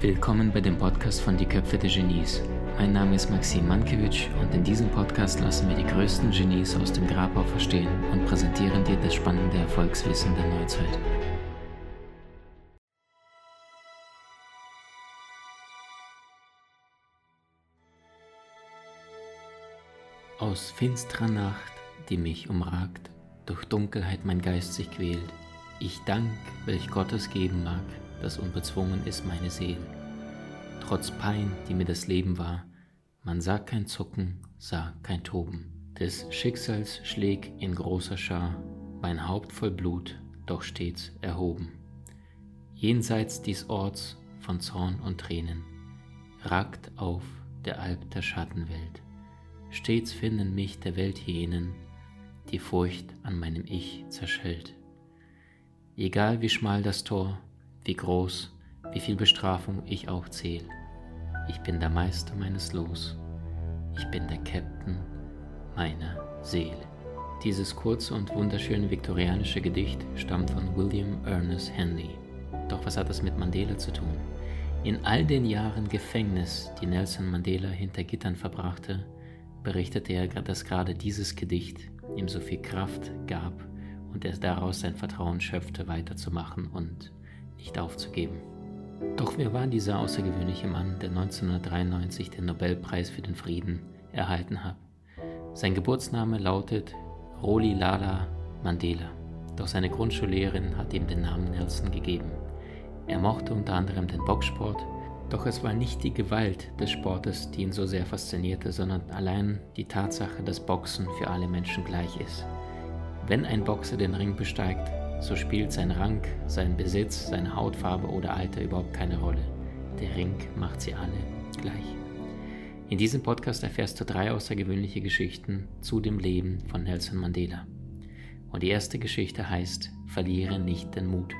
Willkommen bei dem Podcast von Die Köpfe der Genies. Mein Name ist Maxim Mankewitsch und in diesem Podcast lassen wir die größten Genies aus dem Grabau verstehen und präsentieren dir das spannende Erfolgswissen der Neuzeit. Aus finsterer Nacht, die mich umragt, durch Dunkelheit mein Geist sich quält, ich dank, welch Gottes geben mag, das unbezwungen ist meine Seele. Trotz Pein, die mir das Leben war, man sah kein Zucken, sah kein Toben. Des Schicksals schläg in großer Schar, mein Haupt voll Blut, doch stets erhoben. Jenseits dies Orts von Zorn und Tränen, ragt auf der Alp der Schattenwelt. Stets finden mich der Welthyänen, die Furcht an meinem Ich zerschellt. Egal wie schmal das Tor, wie groß, wie viel Bestrafung ich auch zähl. Ich bin der Meister meines Los. Ich bin der Captain meiner Seele. Dieses kurze und wunderschöne viktorianische Gedicht stammt von William Ernest Henley. Doch was hat das mit Mandela zu tun? In all den Jahren Gefängnis, die Nelson Mandela hinter Gittern verbrachte, berichtete er, dass gerade dieses Gedicht ihm so viel Kraft gab und er daraus sein Vertrauen schöpfte, weiterzumachen und nicht aufzugeben. Doch wer war dieser außergewöhnliche Mann, der 1993 den Nobelpreis für den Frieden erhalten hat? Sein Geburtsname lautet Roli Lala Mandela, doch seine Grundschullehrerin hat ihm den Namen Nelson gegeben. Er mochte unter anderem den Boxsport, doch es war nicht die Gewalt des Sportes, die ihn so sehr faszinierte, sondern allein die Tatsache, dass Boxen für alle Menschen gleich ist. Wenn ein Boxer den Ring besteigt, so spielt sein Rang, sein Besitz, seine Hautfarbe oder Alter überhaupt keine Rolle. Der Ring macht sie alle gleich. In diesem Podcast erfährst du drei außergewöhnliche Geschichten zu dem Leben von Nelson Mandela. Und die erste Geschichte heißt Verliere nicht den Mut.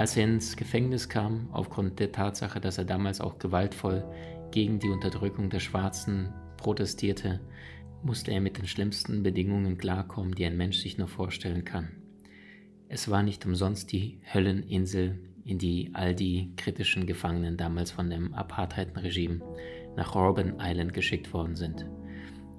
Als er ins Gefängnis kam, aufgrund der Tatsache, dass er damals auch gewaltvoll gegen die Unterdrückung der Schwarzen protestierte, musste er mit den schlimmsten Bedingungen klarkommen, die ein Mensch sich nur vorstellen kann. Es war nicht umsonst die Hölleninsel, in die all die kritischen Gefangenen damals von dem Apartheid-Regime nach Robben Island geschickt worden sind.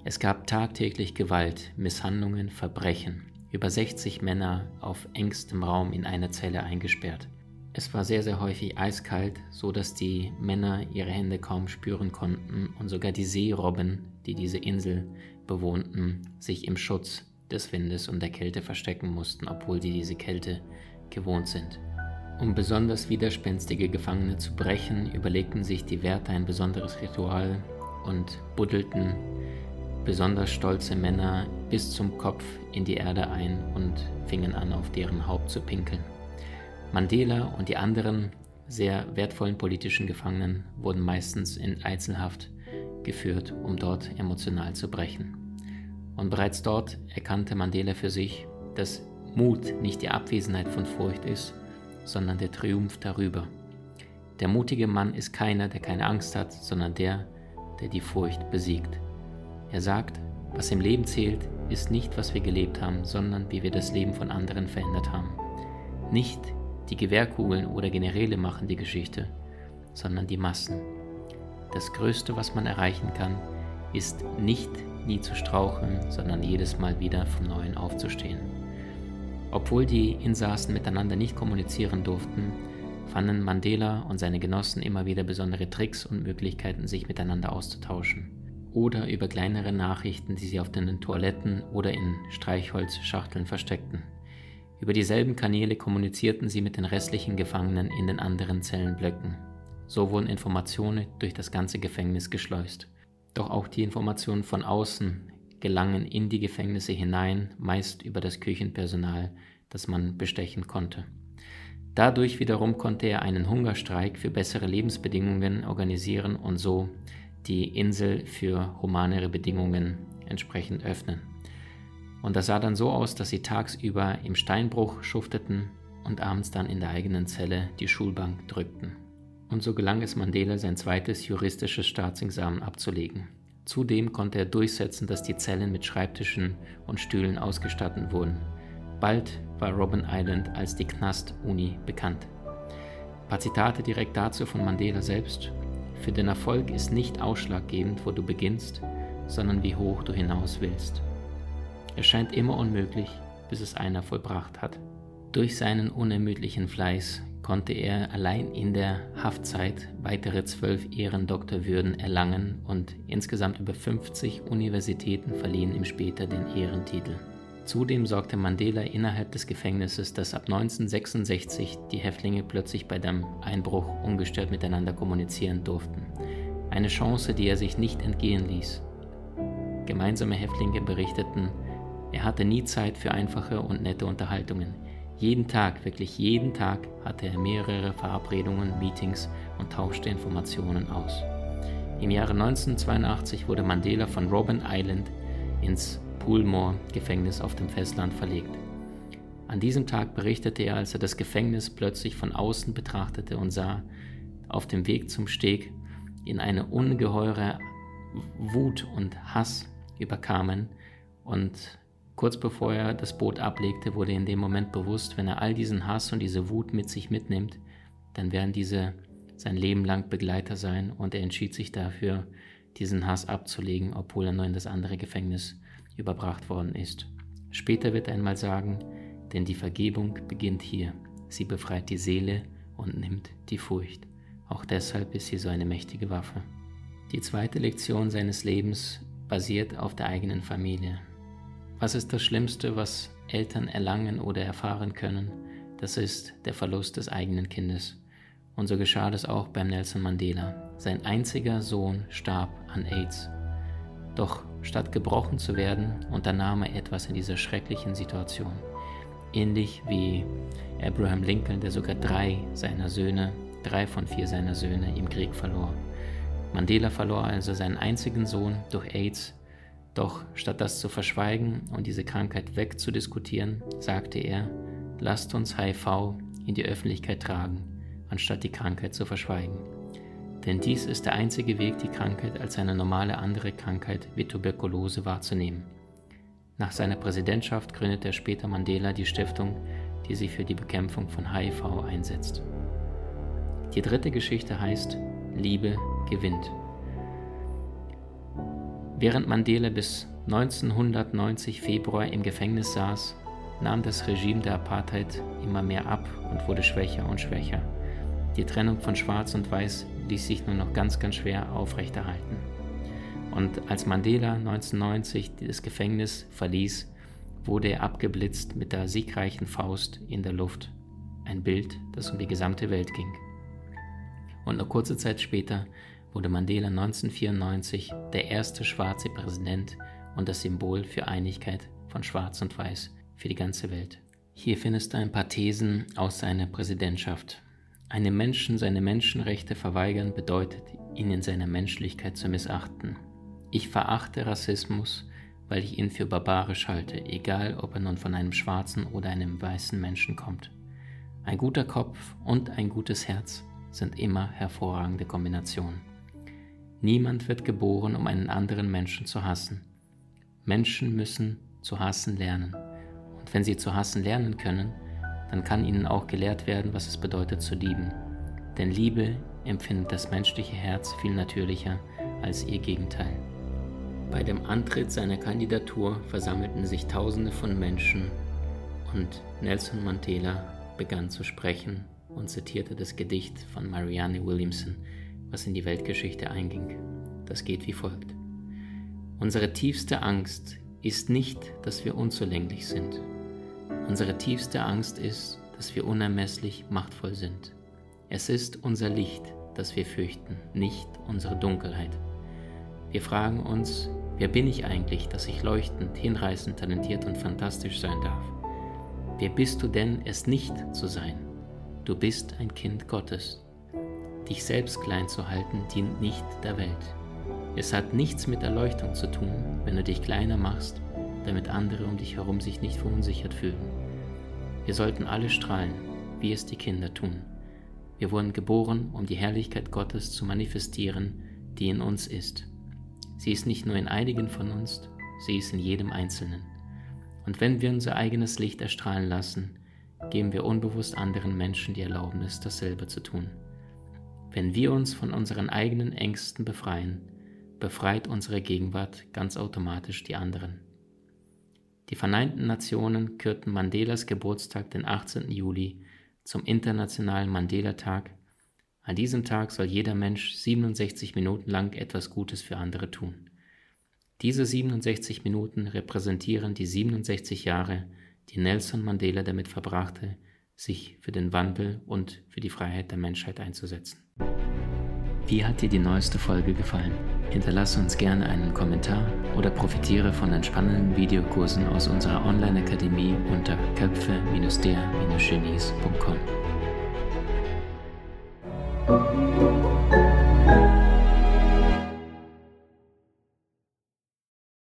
Es gab tagtäglich Gewalt, Misshandlungen, Verbrechen, über 60 Männer auf engstem Raum in einer Zelle eingesperrt. Es war sehr, sehr häufig eiskalt, so dass die Männer ihre Hände kaum spüren konnten und sogar die Seerobben, die diese Insel bewohnten, sich im Schutz des Windes und der Kälte verstecken mussten, obwohl sie diese Kälte gewohnt sind. Um besonders widerspenstige Gefangene zu brechen, überlegten sich die Wärter ein besonderes Ritual und buddelten besonders stolze Männer bis zum Kopf in die Erde ein und fingen an, auf deren Haupt zu pinkeln. Mandela und die anderen sehr wertvollen politischen Gefangenen wurden meistens in Einzelhaft geführt, um dort emotional zu brechen. Und bereits dort erkannte Mandela für sich, dass Mut nicht die Abwesenheit von Furcht ist, sondern der Triumph darüber. Der mutige Mann ist keiner, der keine Angst hat, sondern der, der die Furcht besiegt. Er sagt, was im Leben zählt, ist nicht, was wir gelebt haben, sondern wie wir das Leben von anderen verändert haben. Nicht die Gewehrkugeln oder Generäle machen die Geschichte, sondern die Massen. Das Größte, was man erreichen kann, ist nicht nie zu straucheln, sondern jedes Mal wieder vom Neuen aufzustehen. Obwohl die Insassen miteinander nicht kommunizieren durften, fanden Mandela und seine Genossen immer wieder besondere Tricks und Möglichkeiten, sich miteinander auszutauschen. Oder über kleinere Nachrichten, die sie auf den Toiletten oder in Streichholzschachteln versteckten. Über dieselben Kanäle kommunizierten sie mit den restlichen Gefangenen in den anderen Zellenblöcken. So wurden Informationen durch das ganze Gefängnis geschleust. Doch auch die Informationen von außen gelangen in die Gefängnisse hinein, meist über das Küchenpersonal, das man bestechen konnte. Dadurch wiederum konnte er einen Hungerstreik für bessere Lebensbedingungen organisieren und so die Insel für humanere Bedingungen entsprechend öffnen. Und das sah dann so aus, dass sie tagsüber im Steinbruch schufteten und abends dann in der eigenen Zelle die Schulbank drückten und so gelang es Mandela, sein zweites juristisches Staatsexamen abzulegen. Zudem konnte er durchsetzen, dass die Zellen mit Schreibtischen und Stühlen ausgestattet wurden. Bald war Robben Island als die Knast-Uni bekannt. Ein paar Zitate direkt dazu von Mandela selbst. Für den Erfolg ist nicht ausschlaggebend, wo du beginnst, sondern wie hoch du hinaus willst. Es scheint immer unmöglich, bis es einer vollbracht hat. Durch seinen unermüdlichen Fleiß konnte er allein in der Haftzeit weitere zwölf Ehrendoktorwürden erlangen und insgesamt über 50 Universitäten verliehen ihm später den Ehrentitel. Zudem sorgte Mandela innerhalb des Gefängnisses, dass ab 1966 die Häftlinge plötzlich bei dem Einbruch ungestört miteinander kommunizieren durften. Eine Chance, die er sich nicht entgehen ließ. Gemeinsame Häftlinge berichteten, er hatte nie Zeit für einfache und nette Unterhaltungen. Jeden Tag, wirklich jeden Tag, hatte er mehrere Verabredungen, Meetings und tauschte Informationen aus. Im Jahre 1982 wurde Mandela von Robben Island ins Poolmore-Gefängnis auf dem Festland verlegt. An diesem Tag berichtete er, als er das Gefängnis plötzlich von außen betrachtete und sah, auf dem Weg zum Steg in eine ungeheure Wut und Hass überkamen und kurz bevor er das Boot ablegte, wurde in dem Moment bewusst, wenn er all diesen Hass und diese Wut mit sich mitnimmt, dann werden diese sein Leben lang Begleiter sein und er entschied sich dafür, diesen Hass abzulegen, obwohl er nur in das andere Gefängnis überbracht worden ist. Später wird er einmal sagen, denn die Vergebung beginnt hier. Sie befreit die Seele und nimmt die Furcht. Auch deshalb ist sie so eine mächtige Waffe. Die zweite Lektion seines Lebens basiert auf der eigenen Familie. Was ist das Schlimmste, was Eltern erlangen oder erfahren können? Das ist der Verlust des eigenen Kindes. Und so geschah das auch beim Nelson Mandela. Sein einziger Sohn starb an AIDS. Doch statt gebrochen zu werden, unternahm er etwas in dieser schrecklichen Situation. Ähnlich wie Abraham Lincoln, der sogar drei seiner Söhne, drei von vier seiner Söhne im Krieg verlor. Mandela verlor also seinen einzigen Sohn durch AIDS, doch statt das zu verschweigen und diese Krankheit wegzudiskutieren, sagte er, lasst uns HIV in die Öffentlichkeit tragen, anstatt die Krankheit zu verschweigen. Denn dies ist der einzige Weg, die Krankheit als eine normale andere Krankheit wie Tuberkulose wahrzunehmen. Nach seiner Präsidentschaft gründete er später Mandela die Stiftung, die sich für die Bekämpfung von HIV einsetzt. Die dritte Geschichte heißt Liebe gewinnt. Während Mandela bis 1990 Februar im Gefängnis saß, nahm das Regime der Apartheid immer mehr ab und wurde schwächer und schwächer. Die Trennung von Schwarz und Weiß ließ sich nur noch ganz, ganz schwer aufrechterhalten. Und als Mandela 1990 das Gefängnis verließ, wurde er abgeblitzt mit der siegreichen Faust in der Luft. Ein Bild, das um die gesamte Welt ging. Und nur kurze Zeit später wurde Mandela 1994 der erste schwarze Präsident und das Symbol für Einigkeit von Schwarz und Weiß für die ganze Welt. Hier findest du ein paar Thesen aus seiner Präsidentschaft. Einem Menschen seine Menschenrechte verweigern bedeutet, ihn in seiner Menschlichkeit zu missachten. Ich verachte Rassismus, weil ich ihn für barbarisch halte, egal ob er nun von einem schwarzen oder einem weißen Menschen kommt. Ein guter Kopf und ein gutes Herz sind immer hervorragende Kombinationen. Niemand wird geboren, um einen anderen Menschen zu hassen. Menschen müssen zu hassen lernen. Und wenn sie zu hassen lernen können, dann kann ihnen auch gelehrt werden, was es bedeutet zu lieben. Denn Liebe empfindet das menschliche Herz viel natürlicher als ihr Gegenteil. Bei dem Antritt seiner Kandidatur versammelten sich Tausende von Menschen und Nelson Mandela begann zu sprechen und zitierte das Gedicht von Marianne Williamson, was in die Weltgeschichte einging. Das geht wie folgt. Unsere tiefste Angst ist nicht, dass wir unzulänglich sind. Unsere tiefste Angst ist, dass wir unermesslich machtvoll sind. Es ist unser Licht, das wir fürchten, nicht unsere Dunkelheit. Wir fragen uns, wer bin ich eigentlich, dass ich leuchtend, hinreißend, talentiert und fantastisch sein darf? Wer bist du denn, es nicht zu sein? Du bist ein Kind Gottes. Dich selbst klein zu halten, dient nicht der Welt. Es hat nichts mit Erleuchtung zu tun, wenn du dich kleiner machst damit andere um dich herum sich nicht verunsichert fühlen. Wir sollten alle strahlen, wie es die Kinder tun. Wir wurden geboren, um die Herrlichkeit Gottes zu manifestieren, die in uns ist. Sie ist nicht nur in einigen von uns, sie ist in jedem Einzelnen. Und wenn wir unser eigenes Licht erstrahlen lassen, geben wir unbewusst anderen Menschen die Erlaubnis, dasselbe zu tun. Wenn wir uns von unseren eigenen Ängsten befreien, befreit unsere Gegenwart ganz automatisch die anderen. Die Vereinten Nationen kürten Mandelas Geburtstag, den 18. Juli, zum Internationalen Mandela-Tag. An diesem Tag soll jeder Mensch 67 Minuten lang etwas Gutes für andere tun. Diese 67 Minuten repräsentieren die 67 Jahre, die Nelson Mandela damit verbrachte, sich für den Wandel und für die Freiheit der Menschheit einzusetzen. Wie hat dir die neueste Folge gefallen? Hinterlasse uns gerne einen Kommentar oder profitiere von entspannenden Videokursen aus unserer Online-Akademie unter köpfe-der-genies.com.